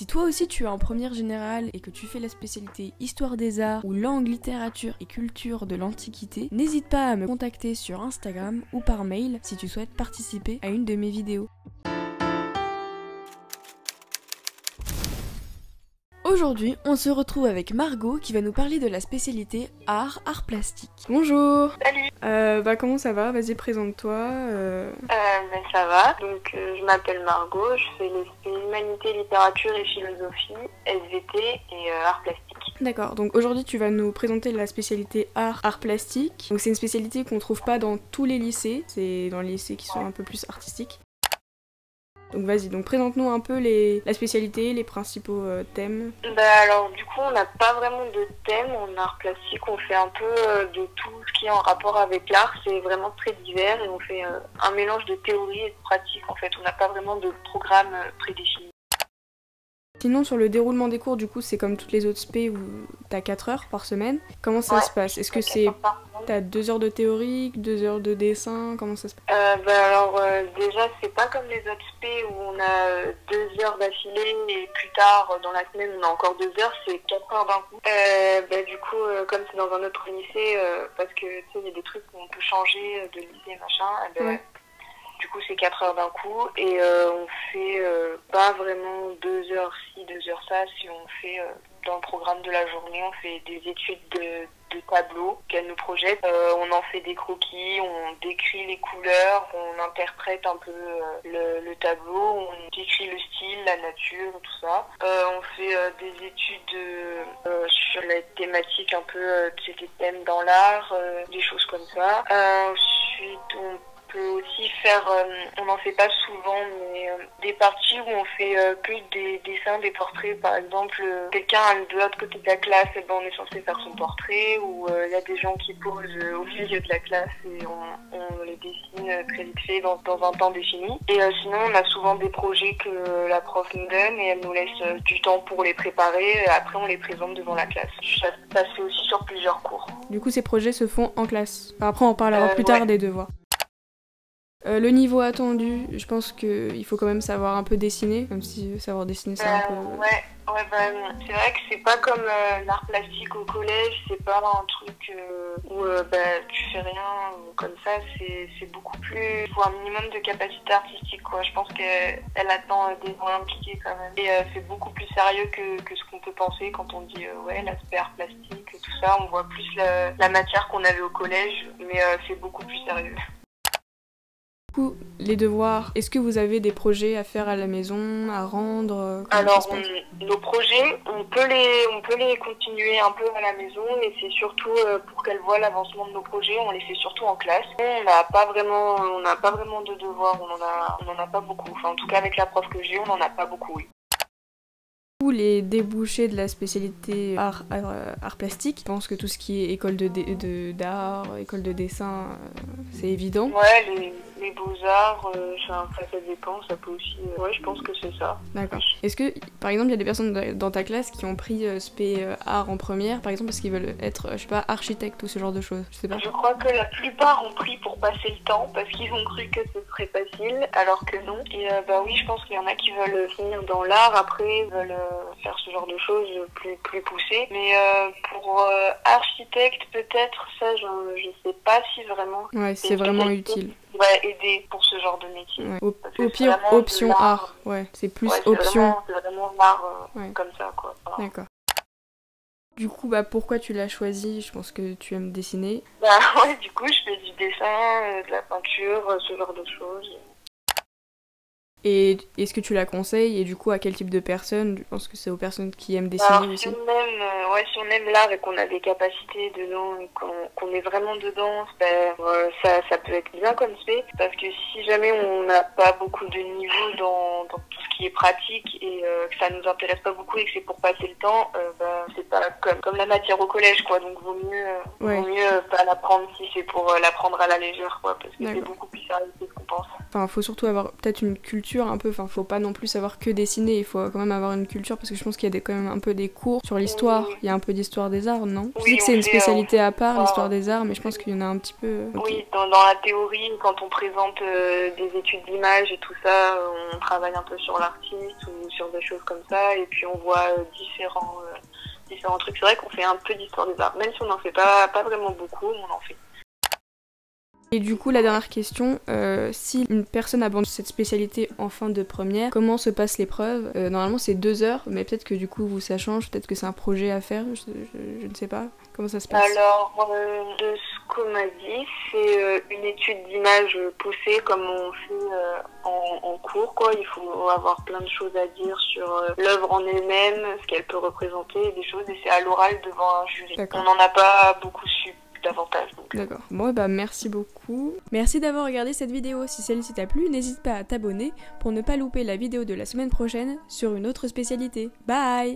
Si toi aussi tu es en première générale et que tu fais la spécialité Histoire des Arts ou langue, littérature et culture de l'Antiquité, n'hésite pas à me contacter sur Instagram ou par mail si tu souhaites participer à une de mes vidéos. Aujourd'hui, on se retrouve avec Margot qui va nous parler de la spécialité art, art plastique. Bonjour Salut euh, Bah comment ça va? Vas-y présente-toi. euh. Euh, ben, ça va. Donc, euh, je m'appelle Margot, je fais les spé- humanité, littérature et philosophie, SVT et euh, art plastique. D'accord, donc aujourd'hui tu vas nous présenter la spécialité art, art plastique. Donc c'est une spécialité qu'on trouve pas dans tous les lycées, c'est dans les lycées qui sont un peu plus artistiques. Donc vas-y, donc présente-nous un peu les, la spécialité, les principaux euh, thèmes. Bah, alors, du coup, on n'a pas vraiment de thème en art plastique. On fait un peu euh, de tout ce qui est en rapport avec l'art. C'est vraiment très divers et on fait euh, un mélange de théorie et de pratique. En fait, on n'a pas vraiment de programme prédéfini. Sinon sur le déroulement des cours, du coup c'est comme toutes les autres spé où t'as 4 heures par semaine. Comment ça Ouais. se passe? Est-ce que c'est... T'as 2 heures de théorie, 2 heures de dessin? Comment ça se passe? Euh, bah alors euh, déjà c'est pas comme les autres spé où on a euh, deux heures d'affilée et plus tard euh, dans la semaine on a encore deux heures, c'est quatre heures d'un coup. Euh, bah, du coup euh, comme c'est dans un autre lycée, euh, parce que tu sais il y a des trucs où on peut changer euh, de lycée machin, ben, Ouais. Du coup c'est quatre heures d'un coup et euh, on fait euh, pas vraiment deux heures ci, deux heures ça, si on fait euh, dans le programme de la journée, on fait des études de, de tableaux qu'elle nous projette. Euh, on en fait des croquis, on décrit les couleurs, on interprète un peu euh, le, le tableau, on décrit le style, la nature, tout ça. Euh, on fait des études sur les thématiques un peu, des thèmes dans l'art, des choses comme ça. Ensuite, on peut aussi faire, euh, on n'en fait pas souvent, mais euh, des parties où on fait euh, que des dessins, des portraits. Par exemple, quelqu'un de l'autre côté de la classe, et ben, on est censé faire son portrait, ou il y a des gens qui posent au milieu de la classe et on, on les dessine très vite fait dans, dans un temps défini. Et sinon, on a souvent des projets que la prof nous donne et elle nous laisse du temps pour les préparer. Et après, on les présente devant la classe. Ça, ça se fait aussi sur plusieurs cours. Du coup ces projets se font en classe. Après on parlera Euh, plus tard des devoirs. Euh, le niveau attendu, je pense qu'il faut quand même savoir un peu dessiner, même si savoir dessiner c'est un Euh, peu... ouais, ouais bah, c'est vrai que c'est pas comme euh, l'art plastique au collège, c'est pas un truc euh, où bah, tu fais rien ou comme ça, c'est beaucoup plus. Il faut un minimum de capacité artistique, quoi. Je pense qu'elle elle attend des gens impliqués quand même. Et c'est beaucoup plus sérieux que, que ce qu'on peut penser quand on dit ouais, l'aspect art plastique, tout ça. On voit plus la, la matière qu'on avait au collège, mais c'est beaucoup plus sérieux. Les devoirs, est-ce que vous avez des projets à faire à la maison, à rendre euh, Alors, on- nos projets, on peut, les, on peut les continuer un peu à la maison, mais c'est surtout euh, pour qu'elles voient l'avancement de nos projets, on les fait surtout en classe. On n'a pas vraiment, on n'a pas vraiment de devoirs, on en a, on en a pas beaucoup. Enfin, en tout cas, avec la prof que j'ai, on en a pas beaucoup, oui. Les débouchés de la spécialité art, art, euh, art plastique, je pense que tout ce qui est école de d'art, école de dessin, euh, c'est évident. Ouais, les, les beaux-arts, euh, ça, ça dépend, ça peut aussi. euh, ouais, je pense que c'est ça. D'accord. Est-ce que, par exemple, il y a des personnes dans ta classe qui ont pris spé euh, art en première, par exemple, parce qu'ils veulent être, je sais pas, architecte ou ce genre de choses Je sais pas. Je crois que la plupart ont pris pour passer le temps parce qu'ils ont cru que ce serait facile, alors que non. Et euh, bah oui, je pense qu'il y en a qui veulent finir dans l'art, après veulent faire ce genre de choses plus plus poussées. Mais euh, pour euh, architecte, peut-être ça, je, je sais pas si vraiment Ouais, c'est vraiment utile. Aider pour ce genre de métier. Ouais. Au, pire, option art. Ouais, c'est plus Ouais, option. C'est vraiment l'art euh, comme ça, quoi. Voilà. D'accord. Du coup, bah pourquoi tu l'as choisi? Je pense que tu aimes dessiner. Bah ouais, du coup, je fais du dessin, euh, de la peinture, euh, ce genre de choses. Et est-ce que tu la conseilles et du coup à quel type de personnes? Je pense que c'est aux personnes qui aiment dessiner Alors, aussi. si on aime, euh, ouais, si on aime l'art et qu'on a des capacités dedans, qu'on est vraiment dedans, ben, euh, ça, ça peut être bien comme c'est. Parce que si jamais on n'a pas beaucoup de niveau dans, dans tout ce qui est pratique et euh, que ça nous intéresse pas beaucoup et que c'est pour passer le temps, euh, ben, c'est pas comme, comme la matière au collège, quoi. Donc vaut mieux, euh, Ouais. vaut mieux euh, pas l'apprendre si c'est pour euh, l'apprendre à la légère, quoi. Parce que c'est beaucoup plus sérieux que ce qu'on pense. Enfin, faut surtout avoir peut-être une culture un peu. Enfin, faut pas non plus savoir que dessiner. Il faut quand même avoir une culture parce que je pense qu'il y a des, quand même un peu des cours sur l'histoire. Il y a un peu d'histoire des arts, non? Je dis que c'est une euh, spécialité à part, l'histoire des arts, mais je pense qu'il y en a un petit peu. euh. Oui, dans, dans la théorie, quand on présente euh, des études d'image et tout ça, on travaille un peu sur l'artiste ou sur des choses comme ça, et puis on voit euh, différents, euh, différents trucs. C'est vrai qu'on fait un peu d'histoire des arts, même si on n'en fait pas, pas vraiment beaucoup, on en fait. Et du coup, la dernière question, euh, si une personne abandonne cette spécialité en fin de première, comment se passe l'épreuve Euh, Normalement, c'est deux heures, mais peut-être que du coup, vous, ça change, peut-être que c'est un projet à faire, je, je- je ne sais pas. Comment ça se passe? Alors, euh, de ce qu'on m'a dit, c'est euh, une étude d'image poussée comme on fait euh, en, en cours. Quoi. Il faut avoir plein de choses à dire sur euh, l'œuvre en elle-même, ce qu'elle peut représenter, des choses, et c'est à l'oral devant un jury. On n'en a pas beaucoup su davantage. Donc. D'accord. Bon, bah merci beaucoup. Merci d'avoir regardé cette vidéo. Si celle-ci t'a plu, n'hésite pas à t'abonner pour ne pas louper la vidéo de la semaine prochaine sur une autre spécialité. Bye